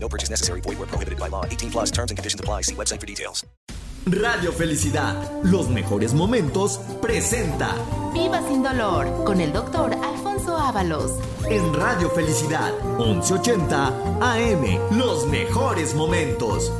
No purchase necessary. Void where prohibited by law. 18 plus terms and conditions apply. See website for details. Radio Felicidad, los mejores momentos, presenta Viva sin dolor con el doctor Alfonso Ábalos. en Radio Felicidad 1180 AM, los mejores momentos.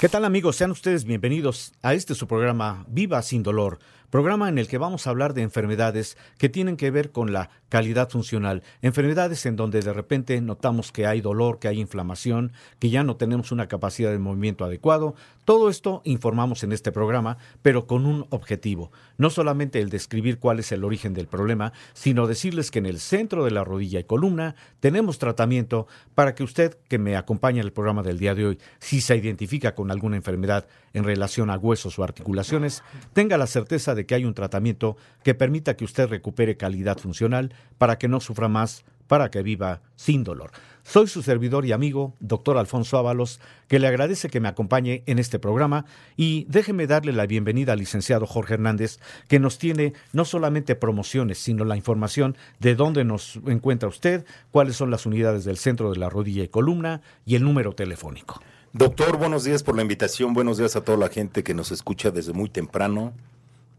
¿Qué tal amigos? Sean ustedes bienvenidos a este su programa Viva sin dolor, programa en el que vamos a hablar de enfermedades que tienen que ver con la calidad funcional, enfermedades en donde de repente notamos que hay dolor, que hay inflamación, que ya no tenemos una capacidad de movimiento adecuado. Todo esto informamos en este programa, pero con un objetivo, no solamente el describir cuál es el origen del problema, sino decirles que en el centro de la rodilla y columna tenemos tratamiento para que usted que me acompaña en el programa del día de hoy, si se identifica con alguna enfermedad en relación a huesos o articulaciones, tenga la certeza de que hay un tratamiento que permita que usted recupere calidad funcional para que no sufra más, para que viva sin dolor. Soy su servidor y amigo, doctor Alfonso Ábalos, que le agradece que me acompañe en este programa y déjeme darle la bienvenida al licenciado Jorge Hernández, que nos tiene no solamente promociones, sino la información de dónde nos encuentra usted, cuáles son las unidades del centro de la rodilla y columna y el número telefónico. Doctor, buenos días por la invitación, buenos días a toda la gente que nos escucha desde muy temprano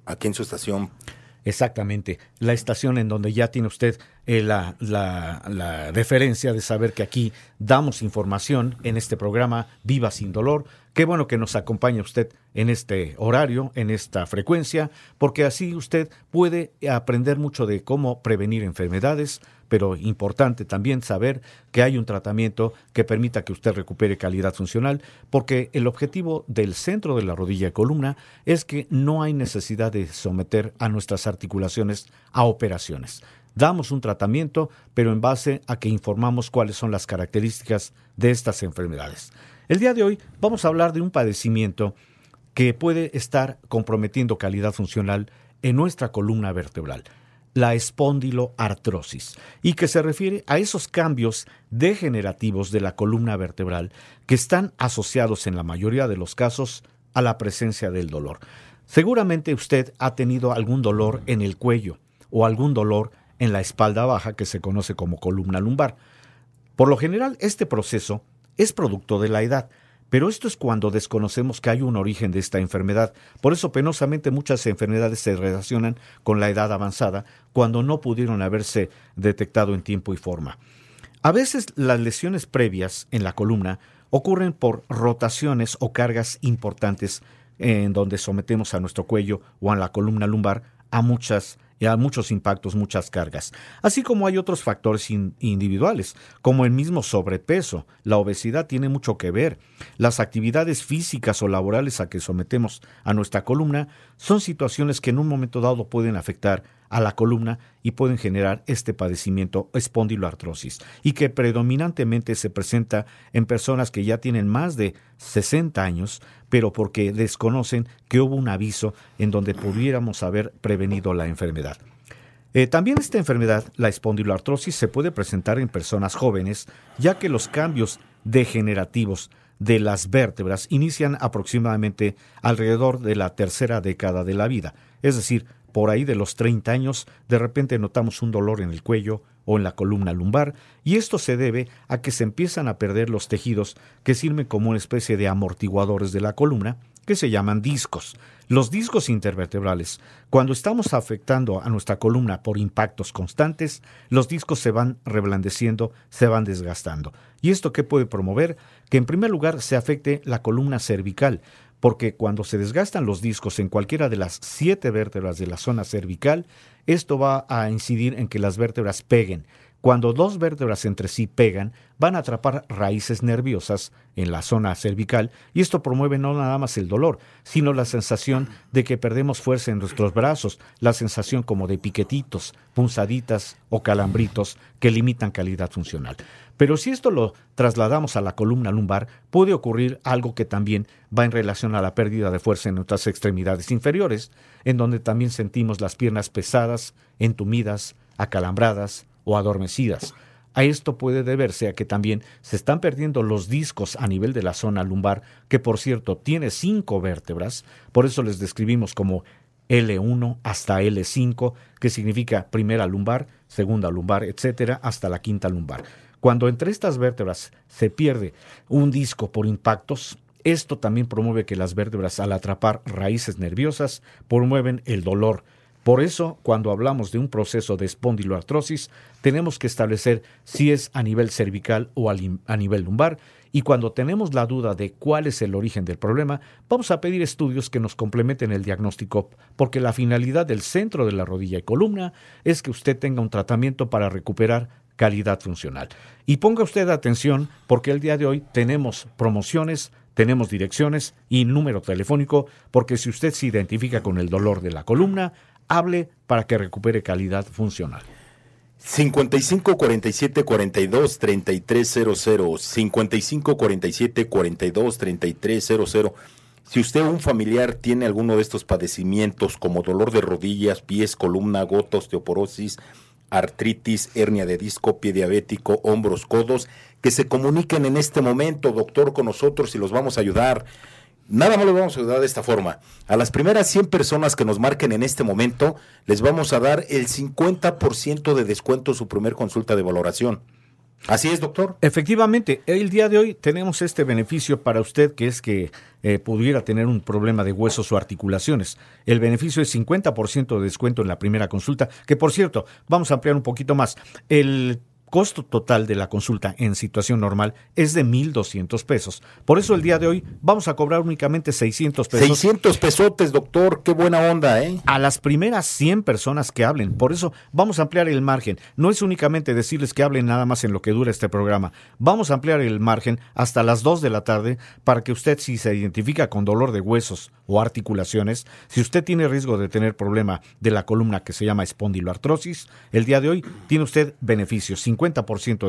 aquí en su estación. Exactamente, la estación en donde ya tiene usted eh, la, la, la deferencia de saber que aquí damos información en este programa Viva sin Dolor. Qué bueno que nos acompañe usted en este horario, en esta frecuencia, porque así usted puede aprender mucho de cómo prevenir enfermedades, pero importante también saber que hay un tratamiento que permita que usted recupere calidad funcional, porque el objetivo del centro de la rodilla y columna es que no hay necesidad de someter a nuestras articulaciones a operaciones. Damos un tratamiento, pero en base a que informamos cuáles son las características de estas enfermedades. El día de hoy vamos a hablar de un padecimiento que puede estar comprometiendo calidad funcional en nuestra columna vertebral la espondiloartrosis y que se refiere a esos cambios degenerativos de la columna vertebral que están asociados en la mayoría de los casos a la presencia del dolor. Seguramente usted ha tenido algún dolor en el cuello o algún dolor en la espalda baja que se conoce como columna lumbar. Por lo general, este proceso es producto de la edad, pero esto es cuando desconocemos que hay un origen de esta enfermedad. Por eso penosamente muchas enfermedades se relacionan con la edad avanzada cuando no pudieron haberse detectado en tiempo y forma. A veces las lesiones previas en la columna ocurren por rotaciones o cargas importantes en donde sometemos a nuestro cuello o a la columna lumbar a muchas y a muchos impactos, muchas cargas. Así como hay otros factores in- individuales, como el mismo sobrepeso. La obesidad tiene mucho que ver. Las actividades físicas o laborales a que sometemos a nuestra columna son situaciones que en un momento dado pueden afectar a la columna y pueden generar este padecimiento espondiloartrosis y que predominantemente se presenta en personas que ya tienen más de 60 años, pero porque desconocen que hubo un aviso en donde pudiéramos haber prevenido la enfermedad. Eh, también esta enfermedad, la espondiloartrosis, se puede presentar en personas jóvenes, ya que los cambios degenerativos de las vértebras inician aproximadamente alrededor de la tercera década de la vida, es decir, por ahí de los 30 años, de repente notamos un dolor en el cuello o en la columna lumbar, y esto se debe a que se empiezan a perder los tejidos que sirven como una especie de amortiguadores de la columna, que se llaman discos. Los discos intervertebrales, cuando estamos afectando a nuestra columna por impactos constantes, los discos se van reblandeciendo, se van desgastando. ¿Y esto qué puede promover? Que en primer lugar se afecte la columna cervical, porque cuando se desgastan los discos en cualquiera de las siete vértebras de la zona cervical, esto va a incidir en que las vértebras peguen. Cuando dos vértebras entre sí pegan, van a atrapar raíces nerviosas en la zona cervical y esto promueve no nada más el dolor, sino la sensación de que perdemos fuerza en nuestros brazos, la sensación como de piquetitos, punzaditas o calambritos que limitan calidad funcional. Pero si esto lo trasladamos a la columna lumbar, puede ocurrir algo que también va en relación a la pérdida de fuerza en nuestras extremidades inferiores, en donde también sentimos las piernas pesadas, entumidas, acalambradas, o adormecidas. A esto puede deberse a que también se están perdiendo los discos a nivel de la zona lumbar, que por cierto tiene cinco vértebras, por eso les describimos como L1 hasta L5, que significa primera lumbar, segunda lumbar, etcétera, hasta la quinta lumbar. Cuando entre estas vértebras se pierde un disco por impactos, esto también promueve que las vértebras al atrapar raíces nerviosas promueven el dolor, por eso, cuando hablamos de un proceso de espondiloartrosis, tenemos que establecer si es a nivel cervical o a nivel lumbar y cuando tenemos la duda de cuál es el origen del problema, vamos a pedir estudios que nos complementen el diagnóstico, porque la finalidad del centro de la rodilla y columna es que usted tenga un tratamiento para recuperar calidad funcional. Y ponga usted atención porque el día de hoy tenemos promociones, tenemos direcciones y número telefónico, porque si usted se identifica con el dolor de la columna, hable para que recupere calidad funcional. 55 47 42 3300 55 47 42 3300 si usted o un familiar tiene alguno de estos padecimientos como dolor de rodillas, pies, columna, gota, osteoporosis, artritis, hernia de disco, pie diabético, hombros, codos, que se comuniquen en este momento, doctor, con nosotros y los vamos a ayudar. Nada más lo vamos a ayudar de esta forma. A las primeras 100 personas que nos marquen en este momento, les vamos a dar el 50% de descuento en su primer consulta de valoración. Así es, doctor. Efectivamente, el día de hoy tenemos este beneficio para usted que es que eh, pudiera tener un problema de huesos o articulaciones. El beneficio es 50% de descuento en la primera consulta, que por cierto, vamos a ampliar un poquito más. El costo total de la consulta en situación normal es de 1.200 pesos. Por eso el día de hoy vamos a cobrar únicamente 600 pesos. 600 pesotes, doctor, qué buena onda, ¿eh? A las primeras 100 personas que hablen. Por eso vamos a ampliar el margen. No es únicamente decirles que hablen nada más en lo que dura este programa. Vamos a ampliar el margen hasta las 2 de la tarde para que usted si se identifica con dolor de huesos o articulaciones, si usted tiene riesgo de tener problema de la columna que se llama espondiloartrosis, el día de hoy tiene usted beneficios 50%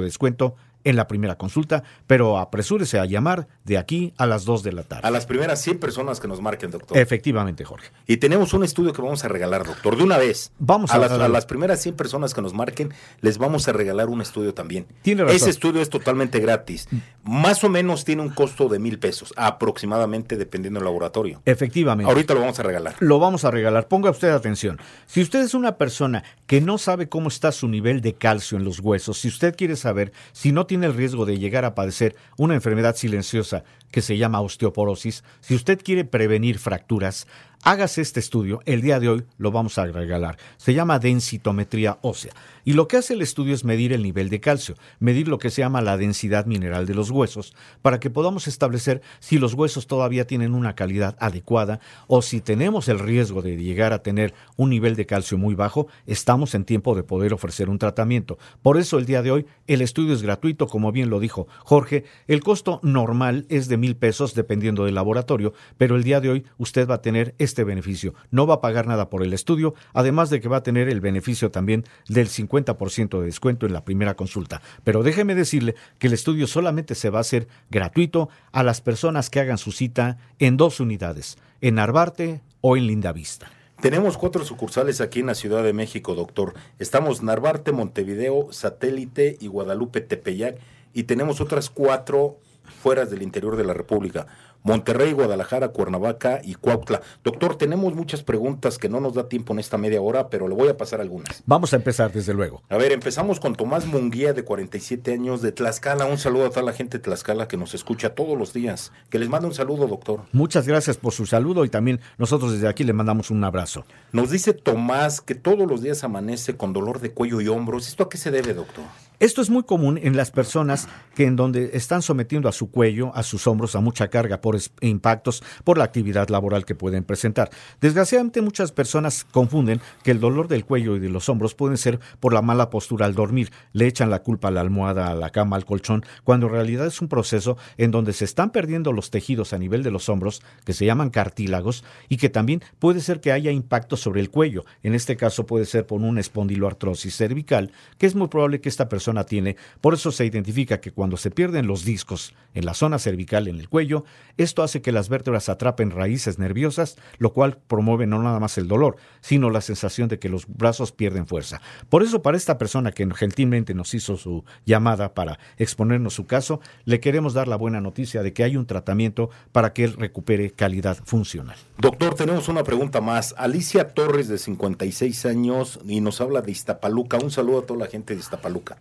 de descuento en la primera consulta, pero apresúrese a llamar de aquí a las 2 de la tarde. A las primeras 100 personas que nos marquen, doctor. Efectivamente, Jorge. Y tenemos un estudio que vamos a regalar, doctor, de una vez. Vamos a, las, a las primeras 100 personas que nos marquen, les vamos a regalar un estudio también. Tiene razón. Ese estudio es totalmente gratis. Más o menos tiene un costo de mil pesos, aproximadamente, dependiendo del laboratorio. Efectivamente. Ahorita lo vamos a regalar. Lo vamos a regalar. Ponga usted atención. Si usted es una persona que no sabe cómo está su nivel de calcio en los huesos, si usted quiere saber si no tiene el riesgo de llegar a padecer una enfermedad silenciosa que se llama osteoporosis, si usted quiere prevenir fracturas, hágase este estudio. El día de hoy lo vamos a regalar. Se llama densitometría ósea. Y lo que hace el estudio es medir el nivel de calcio, medir lo que se llama la densidad mineral de los huesos, para que podamos establecer si los huesos todavía tienen una calidad adecuada o si tenemos el riesgo de llegar a tener un nivel de calcio muy bajo, estamos en tiempo de poder ofrecer un tratamiento. Por eso el día de hoy el estudio es gratuito, como bien lo dijo Jorge. El costo normal es de mil pesos dependiendo del laboratorio, pero el día de hoy usted va a tener este beneficio. No va a pagar nada por el estudio, además de que va a tener el beneficio también del 50% de descuento en la primera consulta. Pero déjeme decirle que el estudio solamente se va a hacer gratuito a las personas que hagan su cita en dos unidades, en Narvarte o en Lindavista. Tenemos cuatro sucursales aquí en la Ciudad de México, doctor. Estamos Narvarte, Montevideo, Satélite y Guadalupe Tepeyac. Y tenemos otras cuatro fuera del interior de la República. Monterrey, Guadalajara, Cuernavaca y Cuautla. Doctor, tenemos muchas preguntas que no nos da tiempo en esta media hora, pero le voy a pasar algunas. Vamos a empezar, desde luego. A ver, empezamos con Tomás Munguía, de 47 años, de Tlaxcala. Un saludo a toda la gente de Tlaxcala que nos escucha todos los días. Que les manda un saludo, doctor. Muchas gracias por su saludo y también nosotros desde aquí le mandamos un abrazo. Nos dice Tomás que todos los días amanece con dolor de cuello y hombros. ¿Esto a qué se debe, doctor? Esto es muy común en las personas que en donde están sometiendo a su cuello, a sus hombros, a mucha carga por impactos, por la actividad laboral que pueden presentar. Desgraciadamente muchas personas confunden que el dolor del cuello y de los hombros pueden ser por la mala postura al dormir. Le echan la culpa a la almohada, a la cama, al colchón, cuando en realidad es un proceso en donde se están perdiendo los tejidos a nivel de los hombros, que se llaman cartílagos, y que también puede ser que haya impacto sobre el cuello. En este caso puede ser por una espondiloartrosis cervical, que es muy probable que esta persona tiene. Por eso se identifica que cuando se pierden los discos en la zona cervical, en el cuello, esto hace que las vértebras atrapen raíces nerviosas, lo cual promueve no nada más el dolor, sino la sensación de que los brazos pierden fuerza. Por eso para esta persona que gentilmente nos hizo su llamada para exponernos su caso, le queremos dar la buena noticia de que hay un tratamiento para que él recupere calidad funcional. Doctor, tenemos una pregunta más. Alicia Torres, de 56 años, y nos habla de Iztapaluca. Un saludo a toda la gente de Iztapaluca.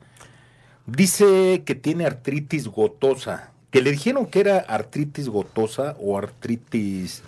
Dice que tiene artritis gotosa, que le dijeron que era artritis gotosa o artritis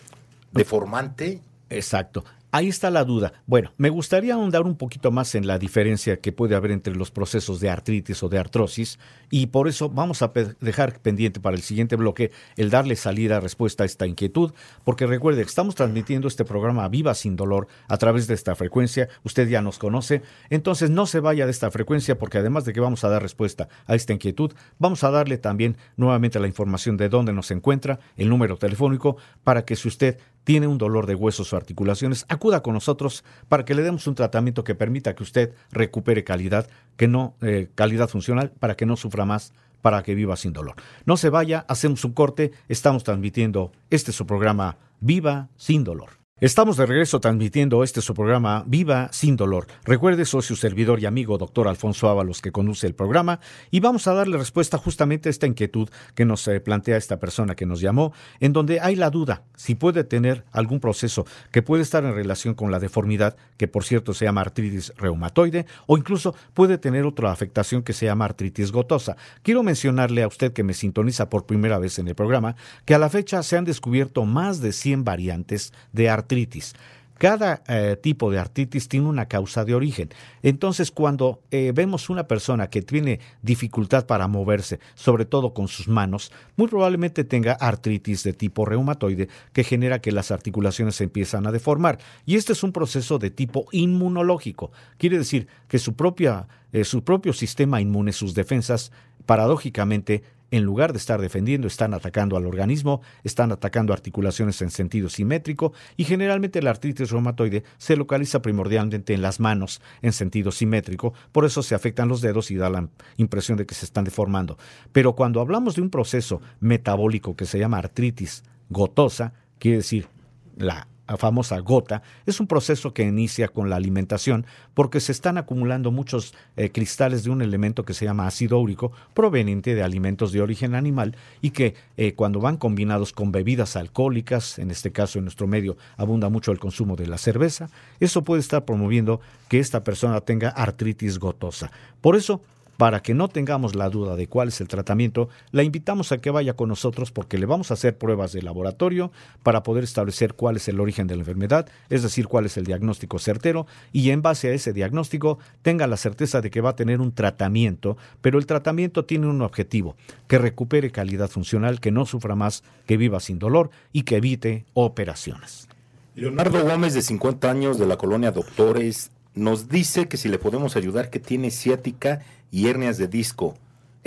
deformante. Exacto. Ahí está la duda. Bueno, me gustaría ahondar un poquito más en la diferencia que puede haber entre los procesos de artritis o de artrosis y por eso vamos a dejar pendiente para el siguiente bloque el darle salida respuesta a esta inquietud, porque recuerde que estamos transmitiendo este programa Viva sin dolor a través de esta frecuencia, usted ya nos conoce, entonces no se vaya de esta frecuencia porque además de que vamos a dar respuesta a esta inquietud, vamos a darle también nuevamente la información de dónde nos encuentra, el número telefónico, para que si usted tiene un dolor de huesos o articulaciones, acuda con nosotros para que le demos un tratamiento que permita que usted recupere calidad, que no eh, calidad funcional, para que no sufra más, para que viva sin dolor. No se vaya, hacemos un corte, estamos transmitiendo este su programa Viva sin dolor. Estamos de regreso transmitiendo este su programa Viva sin dolor. Recuerde, su servidor y amigo doctor Alfonso Ábalos que conduce el programa y vamos a darle respuesta justamente a esta inquietud que nos eh, plantea esta persona que nos llamó, en donde hay la duda si puede tener algún proceso que puede estar en relación con la deformidad, que por cierto se llama artritis reumatoide, o incluso puede tener otra afectación que se llama artritis gotosa. Quiero mencionarle a usted que me sintoniza por primera vez en el programa que a la fecha se han descubierto más de 100 variantes de artritis artritis. Cada eh, tipo de artritis tiene una causa de origen. Entonces, cuando eh, vemos una persona que tiene dificultad para moverse, sobre todo con sus manos, muy probablemente tenga artritis de tipo reumatoide que genera que las articulaciones se empiezan a deformar. Y este es un proceso de tipo inmunológico. Quiere decir que su, propia, eh, su propio sistema inmune, sus defensas, paradójicamente en lugar de estar defendiendo, están atacando al organismo, están atacando articulaciones en sentido simétrico y generalmente la artritis reumatoide se localiza primordialmente en las manos en sentido simétrico, por eso se afectan los dedos y da la impresión de que se están deformando. Pero cuando hablamos de un proceso metabólico que se llama artritis gotosa, quiere decir la famosa gota, es un proceso que inicia con la alimentación porque se están acumulando muchos eh, cristales de un elemento que se llama ácido úrico proveniente de alimentos de origen animal y que eh, cuando van combinados con bebidas alcohólicas, en este caso en nuestro medio abunda mucho el consumo de la cerveza, eso puede estar promoviendo que esta persona tenga artritis gotosa. Por eso para que no tengamos la duda de cuál es el tratamiento, la invitamos a que vaya con nosotros porque le vamos a hacer pruebas de laboratorio para poder establecer cuál es el origen de la enfermedad, es decir, cuál es el diagnóstico certero y en base a ese diagnóstico tenga la certeza de que va a tener un tratamiento, pero el tratamiento tiene un objetivo, que recupere calidad funcional, que no sufra más, que viva sin dolor y que evite operaciones. Leonardo Gómez, de 50 años, de la colonia Doctores, nos dice que si le podemos ayudar, que tiene ciática y hernias de disco.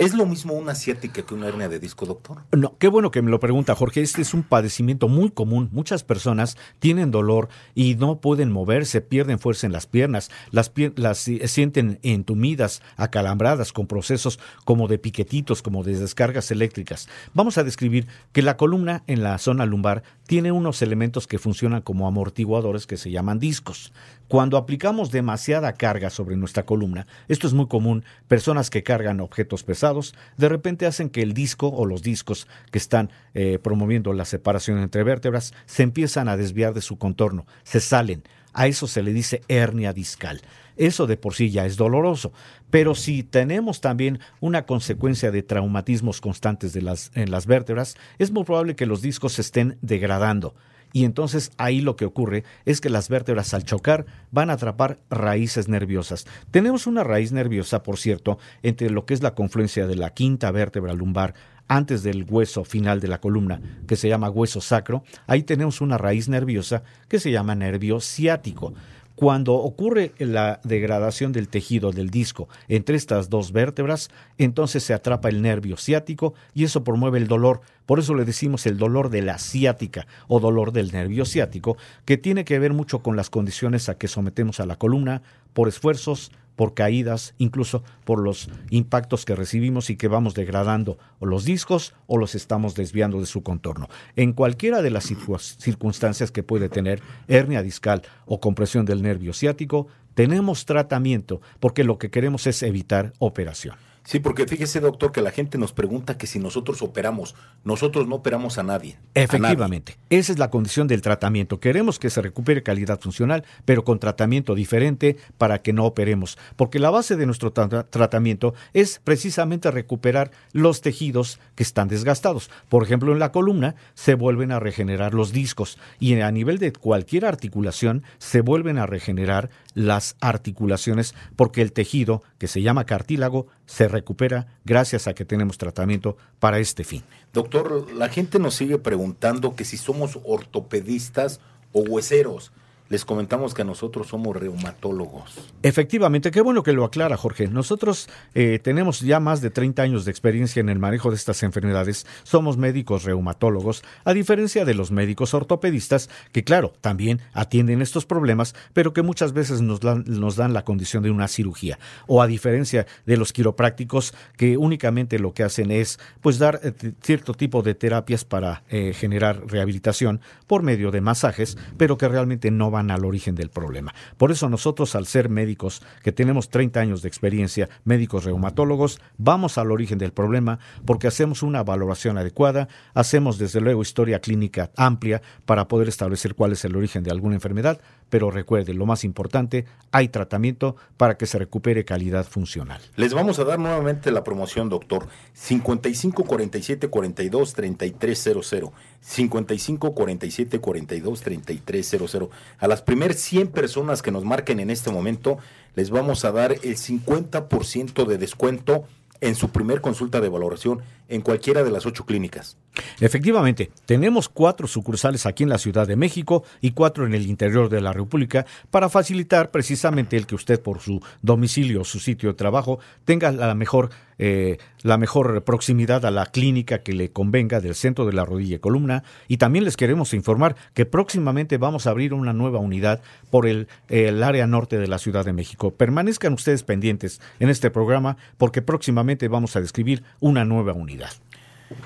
¿Es lo mismo una ciática que una hernia de disco, doctor? No, qué bueno que me lo pregunta, Jorge. Este es un padecimiento muy común. Muchas personas tienen dolor y no pueden moverse, pierden fuerza en las piernas, las, las sienten entumidas, acalambradas, con procesos como de piquetitos, como de descargas eléctricas. Vamos a describir que la columna en la zona lumbar tiene unos elementos que funcionan como amortiguadores que se llaman discos. Cuando aplicamos demasiada carga sobre nuestra columna, esto es muy común, personas que cargan objetos pesados, de repente hacen que el disco o los discos que están eh, promoviendo la separación entre vértebras se empiezan a desviar de su contorno, se salen. A eso se le dice hernia discal. Eso de por sí ya es doloroso. Pero si tenemos también una consecuencia de traumatismos constantes en las vértebras, es muy probable que los discos se estén degradando y entonces ahí lo que ocurre es que las vértebras al chocar van a atrapar raíces nerviosas. Tenemos una raíz nerviosa, por cierto, entre lo que es la confluencia de la quinta vértebra lumbar antes del hueso final de la columna, que se llama hueso sacro, ahí tenemos una raíz nerviosa que se llama nervio ciático. Cuando ocurre la degradación del tejido del disco entre estas dos vértebras, entonces se atrapa el nervio ciático y eso promueve el dolor. Por eso le decimos el dolor de la ciática o dolor del nervio ciático, que tiene que ver mucho con las condiciones a que sometemos a la columna por esfuerzos, por caídas, incluso por los impactos que recibimos y que vamos degradando o los discos o los estamos desviando de su contorno. En cualquiera de las circunstancias que puede tener hernia discal o compresión del nervio ciático, tenemos tratamiento porque lo que queremos es evitar operación. Sí, porque fíjese, doctor, que la gente nos pregunta que si nosotros operamos, nosotros no operamos a nadie. Efectivamente, esa es la condición del tratamiento. Queremos que se recupere calidad funcional, pero con tratamiento diferente para que no operemos, porque la base de nuestro tratamiento es precisamente recuperar los tejidos que están desgastados. Por ejemplo, en la columna se vuelven a regenerar los discos y a nivel de cualquier articulación se vuelven a regenerar las articulaciones porque el tejido que se llama cartílago se recupera gracias a que tenemos tratamiento para este fin. Doctor, la gente nos sigue preguntando que si somos ortopedistas o hueseros les comentamos que nosotros somos reumatólogos. Efectivamente, qué bueno que lo aclara, Jorge. Nosotros eh, tenemos ya más de 30 años de experiencia en el manejo de estas enfermedades. Somos médicos reumatólogos, a diferencia de los médicos ortopedistas, que claro, también atienden estos problemas, pero que muchas veces nos dan, la condición de una cirugía. O a diferencia de los quiroprácticos, que únicamente lo que hacen es pues dar eh, cierto tipo de terapias para eh, generar rehabilitación por medio de masajes, pero que realmente no van al origen del problema. Por eso nosotros, al ser médicos que tenemos 30 años de experiencia, médicos reumatólogos, vamos al origen del problema porque hacemos una valoración adecuada, hacemos desde luego historia clínica amplia para poder establecer cuál es el origen de alguna enfermedad, pero recuerde, lo más importante, hay tratamiento para que se recupere calidad funcional. Les vamos a dar nuevamente la promoción, doctor. 55 47 42 3300. 55 47 42 3300. A las primeras 100 personas que nos marquen en este momento, les vamos a dar el 50% de descuento en su primer consulta de valoración en cualquiera de las ocho clínicas. Efectivamente, tenemos cuatro sucursales aquí en la Ciudad de México y cuatro en el interior de la República para facilitar precisamente el que usted por su domicilio o su sitio de trabajo tenga la mejor, eh, la mejor proximidad a la clínica que le convenga del centro de la rodilla y columna. Y también les queremos informar que próximamente vamos a abrir una nueva unidad por el, el área norte de la Ciudad de México. Permanezcan ustedes pendientes en este programa porque próximamente vamos a describir una nueva unidad.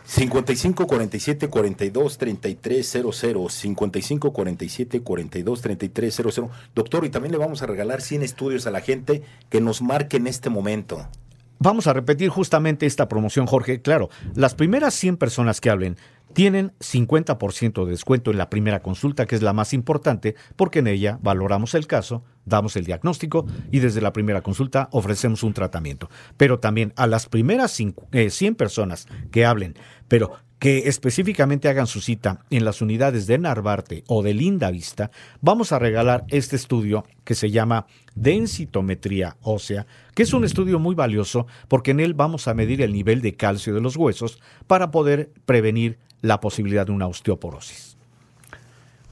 55 47 42 33 00 55 47 42 33 00 Doctor, y también le vamos a regalar 100 estudios a la gente que nos marque en este momento. Vamos a repetir justamente esta promoción, Jorge. Claro, las primeras 100 personas que hablen tienen 50% de descuento en la primera consulta, que es la más importante, porque en ella valoramos el caso, damos el diagnóstico y desde la primera consulta ofrecemos un tratamiento. Pero también a las primeras 100 eh, personas que hablen, pero que específicamente hagan su cita en las unidades de Narvarte o de Linda Vista, vamos a regalar este estudio que se llama densitometría ósea, que es un estudio muy valioso porque en él vamos a medir el nivel de calcio de los huesos para poder prevenir la posibilidad de una osteoporosis.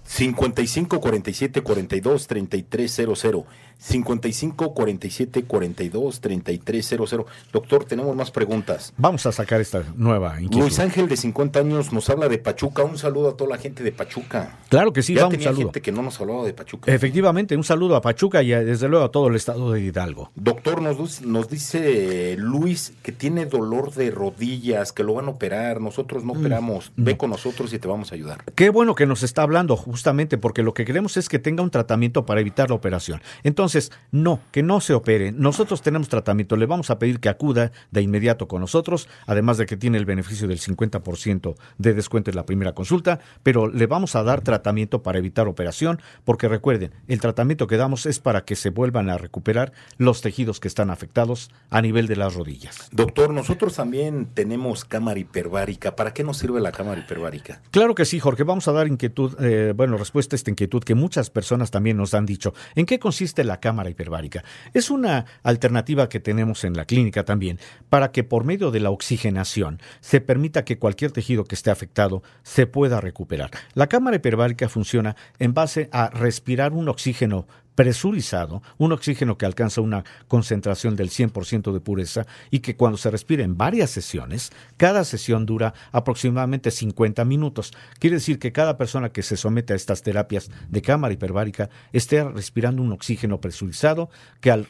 55 47 42 33 00 55 47 42 3300. Doctor, tenemos más preguntas. Vamos a sacar esta nueva inquietud. Luis Ángel, de 50 años, nos habla de Pachuca. Un saludo a toda la gente de Pachuca. Claro que sí, ya tenía gente que no nos hablaba de Pachuca. Efectivamente, un saludo a Pachuca y desde luego a todo el estado de Hidalgo. Doctor, nos, nos dice Luis que tiene dolor de rodillas, que lo van a operar. Nosotros no mm, operamos. Ve con nosotros y te vamos a ayudar. Qué bueno que nos está hablando. justamente porque lo que queremos es que tenga un tratamiento para evitar la operación. Entonces, no, que no se opere. Nosotros tenemos tratamiento, le vamos a pedir que acuda de inmediato con nosotros, además de que tiene el beneficio del 50% de descuento en la primera consulta, pero le vamos a dar tratamiento para evitar operación, porque recuerden, el tratamiento que damos es para que se vuelvan a recuperar los tejidos que están afectados a nivel de las rodillas. Doctor, nosotros también tenemos cámara hiperbárica. ¿Para qué nos sirve la cámara hiperbárica? Claro que sí, Jorge. Vamos a dar inquietud, eh, bueno, respuesta a esta inquietud que muchas personas también nos han dicho. ¿En qué consiste la cámara hiperbárica? Es una alternativa que tenemos en la clínica también para que por medio de la oxigenación se permita que cualquier tejido que esté afectado se pueda recuperar. La cámara hiperbárica funciona en base a respirar un oxígeno presurizado, un oxígeno que alcanza una concentración del 100% de pureza y que cuando se respira en varias sesiones, cada sesión dura aproximadamente 50 minutos. Quiere decir que cada persona que se somete a estas terapias de cámara hiperbárica esté respirando un oxígeno presurizado que al,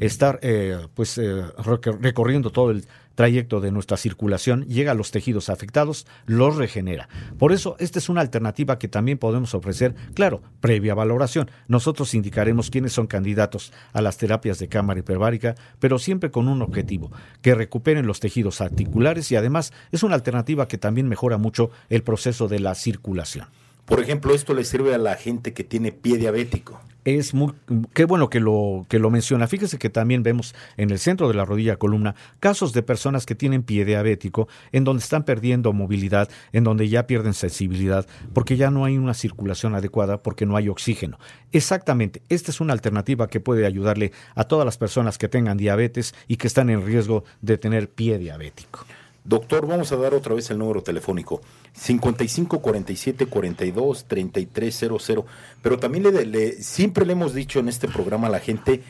estar eh, pues, eh, recorriendo todo el trayecto de nuestra circulación llega a los tejidos afectados, los regenera. Por eso, esta es una alternativa que también podemos ofrecer, claro, previa valoración. Nosotros indicaremos quiénes son candidatos a las terapias de cámara hiperbárica, pero siempre con un objetivo, que recuperen los tejidos articulares y además es una alternativa que también mejora mucho el proceso de la circulación. Por ejemplo, esto le sirve a la gente que tiene pie diabético es muy qué bueno que lo que lo menciona. Fíjese que también vemos en el centro de la rodilla columna casos de personas que tienen pie diabético en donde están perdiendo movilidad, en donde ya pierden sensibilidad porque ya no hay una circulación adecuada porque no hay oxígeno. Exactamente, esta es una alternativa que puede ayudarle a todas las personas que tengan diabetes y que están en riesgo de tener pie diabético. Doctor, vamos a dar otra vez el número telefónico. 55 47 42 3300. Pero también le, siempre le hemos dicho en este programa a la gente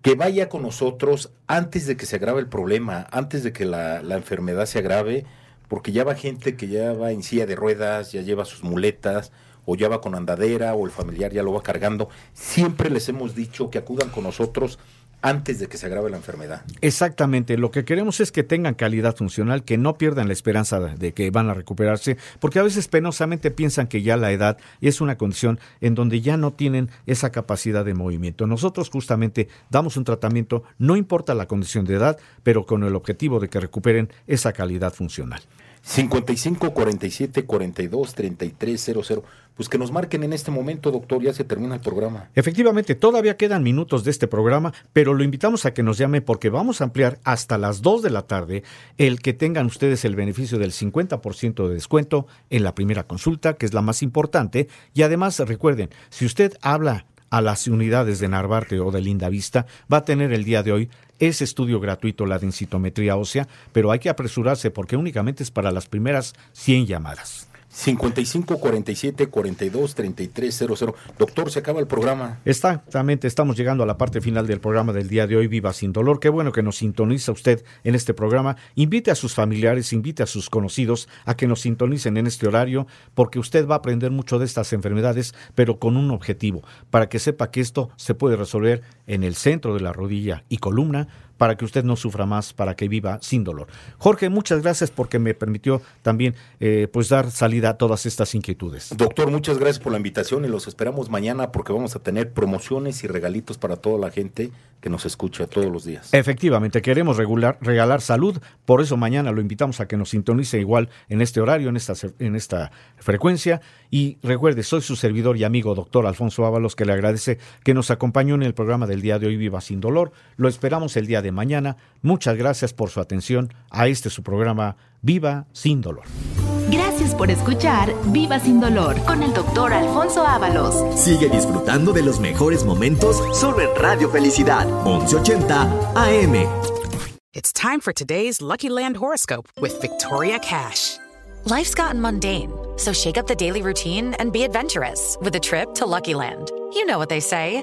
que vaya con nosotros antes de que se agrave el problema, antes de que la enfermedad se agrave, porque ya va gente que ya va en silla de ruedas, ya lleva sus muletas, o ya va con andadera, o el familiar ya lo va cargando. Siempre les hemos dicho que acudan con nosotros antes de que se agrave la enfermedad. Exactamente, lo que queremos es que tengan calidad funcional, que no pierdan la esperanza de que van a recuperarse, porque a veces penosamente piensan que ya la edad es una condición en donde ya no tienen esa capacidad de movimiento. Nosotros justamente damos un tratamiento, no importa la condición de edad, pero con el objetivo de que recuperen esa calidad funcional. 55 47 42 33 00. Pues que nos marquen en este momento, doctor, ya se termina el programa. Efectivamente, todavía quedan minutos de este programa, pero lo invitamos a que nos llame porque vamos a ampliar hasta las 2 de la tarde el que tengan ustedes el beneficio del 50% de descuento en la primera consulta, que es la más importante. Y además, recuerden, si usted habla a las unidades de Narvarte o de Linda Vista, va a tener el día de hoy ese estudio gratuito, la densitometría ósea, pero hay que apresurarse porque únicamente es para las primeras 100 llamadas. 55 47 42 33 00. Doctor, se acaba el programa. Exactamente, estamos llegando a la parte final del programa del día de hoy, Viva Sin Dolor. Qué bueno que nos sintoniza usted en este programa. Invite a sus familiares, invite a sus conocidos a que nos sintonicen en este horario, porque usted va a aprender mucho de estas enfermedades, pero con un objetivo, para que sepa que esto se puede resolver en el centro de la rodilla y columna para que usted no sufra más, para que viva sin dolor. Jorge, muchas gracias porque me permitió también eh, pues dar salida a todas estas inquietudes. Doctor, muchas gracias por la invitación y los esperamos mañana porque vamos a tener promociones y regalitos para toda la gente que nos escucha todos los días. Efectivamente, queremos regular, regalar salud, por eso mañana lo invitamos a que nos sintonice igual en este horario, en esta, en esta frecuencia. Y recuerde, soy su servidor y amigo, doctor Alfonso Ábalos, que le agradece que nos acompañó en el programa del día de hoy, Viva Sin Dolor. Lo esperamos el día de mañana. Muchas gracias por su atención a este su programa Viva Sin Dolor. Gracias por escuchar Viva Sin Dolor con el doctor Alfonso Ábalos. Sigue disfrutando de los mejores momentos solo en Radio Felicidad, 1180 AM. It's time for today's Lucky Land horoscope with Victoria Cash. Life's gotten mundane, so shake up the daily routine and be adventurous with a trip to Lucky Land. You know what they say.